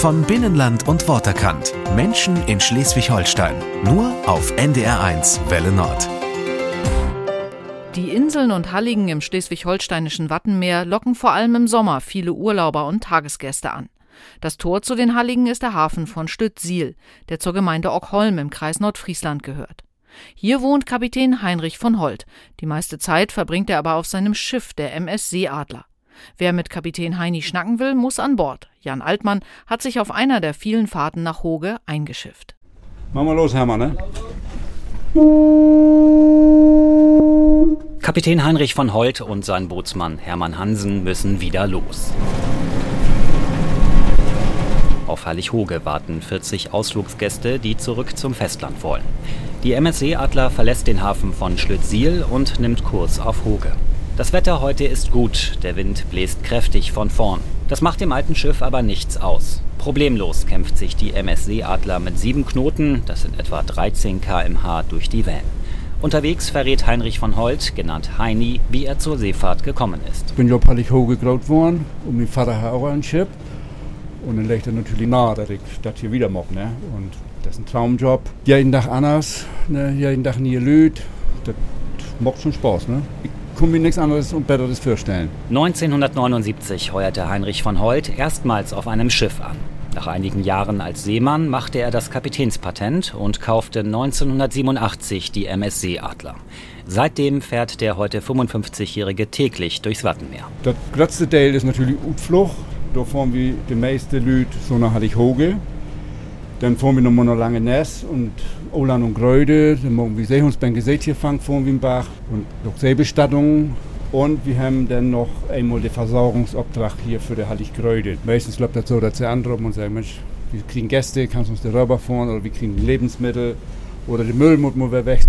Von Binnenland und Worterkant. Menschen in Schleswig-Holstein. Nur auf NDR1 Welle Nord. Die Inseln und Halligen im schleswig-holsteinischen Wattenmeer locken vor allem im Sommer viele Urlauber und Tagesgäste an. Das Tor zu den Halligen ist der Hafen von Stütziel, der zur Gemeinde Ockholm im Kreis Nordfriesland gehört. Hier wohnt Kapitän Heinrich von Holt. Die meiste Zeit verbringt er aber auf seinem Schiff, der MS Seeadler. Wer mit Kapitän Heini schnacken will, muss an Bord. Jan Altmann hat sich auf einer der vielen Fahrten nach Hoge eingeschifft. Machen wir los, Hermann, ne? Kapitän Heinrich von Holt und sein Bootsmann Hermann Hansen müssen wieder los. Auf Herrlich-Hoge warten 40 Ausflugsgäste, die zurück zum Festland wollen. Die MSC Adler verlässt den Hafen von Schlüttsiel und nimmt Kurs auf Hoge. Das Wetter heute ist gut, der Wind bläst kräftig von vorn. Das macht dem alten Schiff aber nichts aus. Problemlos kämpft sich die MSC Adler mit sieben Knoten, das sind etwa 13 km/h, durch die Wellen. Unterwegs verrät Heinrich von Holt, genannt Heini, wie er zur Seefahrt gekommen ist. Ich bin ja Pallich hochgegraut worden, um den Vater hat auch ein Schiff. Und dann legt er natürlich nahe, dass ich das hier wieder mache. Ne? Und das ist ein Traumjob. Jeden Tag anders, ne? jeden Tag nie Lüd. Das macht schon Spaß. Ne? Ich kann mir nichts anderes und Besseres vorstellen. 1979 heuerte Heinrich von Holt erstmals auf einem Schiff an. Nach einigen Jahren als Seemann machte er das Kapitänspatent und kaufte 1987 die MSC Adler. Seitdem fährt der heute 55-Jährige täglich durchs Wattenmeer. Das größte Teil ist natürlich Utfluch. Da fahren wir die meisten Leute so nach Hallig-Hoge. Dann fahren wir nochmal noch lange Ness und Oland und Gröde. Dann machen wir Seehundsbänke Seetierfang, fahren wir im Bach und noch Seebestattungen. Und wir haben dann noch einmal den Versorgungsauftrag hier für die Hallig-Gröde. Meistens läuft das so, dass sie anrufen und sagen, Mensch, wir kriegen Gäste, kannst du uns den Röber fahren oder wir kriegen Lebensmittel oder den Müll muss man weg.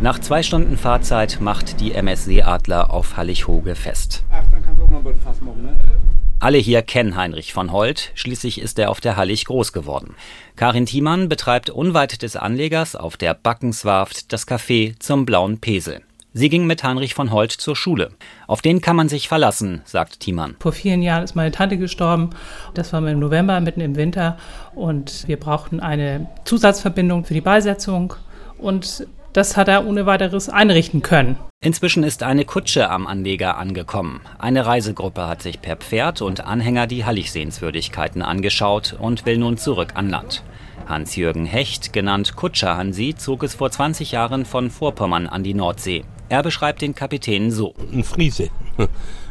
Nach zwei Stunden Fahrzeit macht die MSC Adler auf Hallig-Hoge fest. Ach, dann kannst du auch noch ein Fass machen, ne? Alle hier kennen Heinrich von Holt, schließlich ist er auf der Hallig groß geworden. Karin Thiemann betreibt unweit des Anlegers auf der Backenswarft das Café zum Blauen Pesel. Sie ging mit Heinrich von Holt zur Schule. Auf den kann man sich verlassen, sagt Thiemann. Vor vielen Jahren ist meine Tante gestorben. Das war im November, mitten im Winter. Und wir brauchten eine Zusatzverbindung für die Beisetzung. Und das hat er ohne weiteres einrichten können. Inzwischen ist eine Kutsche am Anleger angekommen. Eine Reisegruppe hat sich per Pferd und Anhänger die Hallig-Sehenswürdigkeiten angeschaut und will nun zurück an Land. Hans-Jürgen Hecht, genannt Kutscher Hansi, zog es vor 20 Jahren von Vorpommern an die Nordsee. Er beschreibt den Kapitän so. Ein Friese.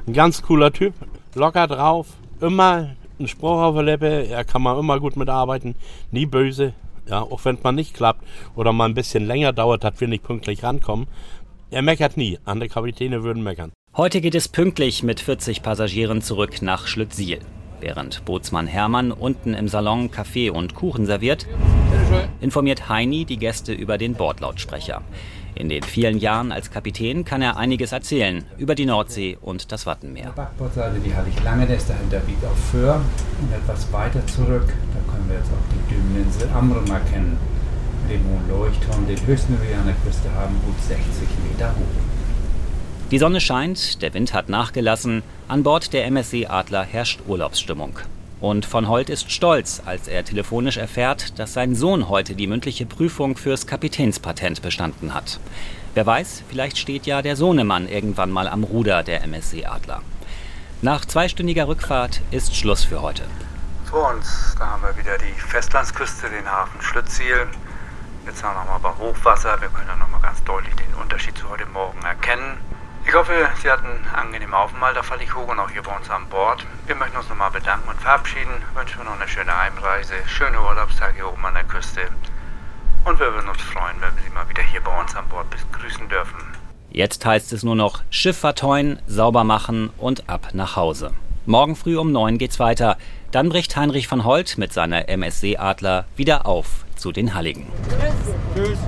Ein ganz cooler Typ. Locker drauf. Immer ein Spruch auf der Lippe. Er kann man immer gut mitarbeiten. Nie böse. Ja, auch wenn es mal nicht klappt oder mal ein bisschen länger dauert, dass wir nicht pünktlich rankommen. Er meckert nie. Andere Kapitäne würden meckern. Heute geht es pünktlich mit 40 Passagieren zurück nach Schlüttsiel. Während Bootsmann Hermann unten im Salon Kaffee und Kuchen serviert, informiert Heini die Gäste über den Bordlautsprecher. In den vielen Jahren als Kapitän kann er einiges erzählen über die Nordsee und das Wattenmeer. Backbordseite, die hatte ich lange, der ist dahinter biegt auf Föhr und etwas weiter zurück. Können wir jetzt auch die Dümeninsel Amrum erkennen. Mit dem hohen Leuchtturm, den höchsten wir an der Küste haben, gut 60 Meter hoch. Die Sonne scheint, der Wind hat nachgelassen, an Bord der MSC Adler herrscht Urlaubsstimmung. Und von Holt ist stolz, als er telefonisch erfährt, dass sein Sohn heute die mündliche Prüfung fürs Kapitänspatent bestanden hat. Wer weiß, vielleicht steht ja der Sohnemann irgendwann mal am Ruder der MSC Adler. Nach zweistündiger Rückfahrt ist Schluss für heute. Vor uns, da haben wir wieder die Festlandsküste, den Hafen Schlütziel. Jetzt haben wir nochmal bei Hochwasser. Wir können dann nochmal ganz deutlich den Unterschied zu heute Morgen erkennen. Ich hoffe, Sie hatten einen angenehmen Aufenthalt auf Fallichhoch und auch hier bei uns an Bord. Wir möchten uns nochmal bedanken und verabschieden. Wünschen noch eine schöne Heimreise, schöne Urlaubstage hier oben an der Küste. Und wir würden uns freuen, wenn wir Sie mal wieder hier bei uns an Bord begrüßen dürfen. Jetzt heißt es nur noch Schiff verteuen, sauber machen und ab nach Hause. Morgen früh um neun geht's weiter. Dann bricht Heinrich von Holt mit seiner MSC Adler wieder auf zu den Halligen. Tschüss.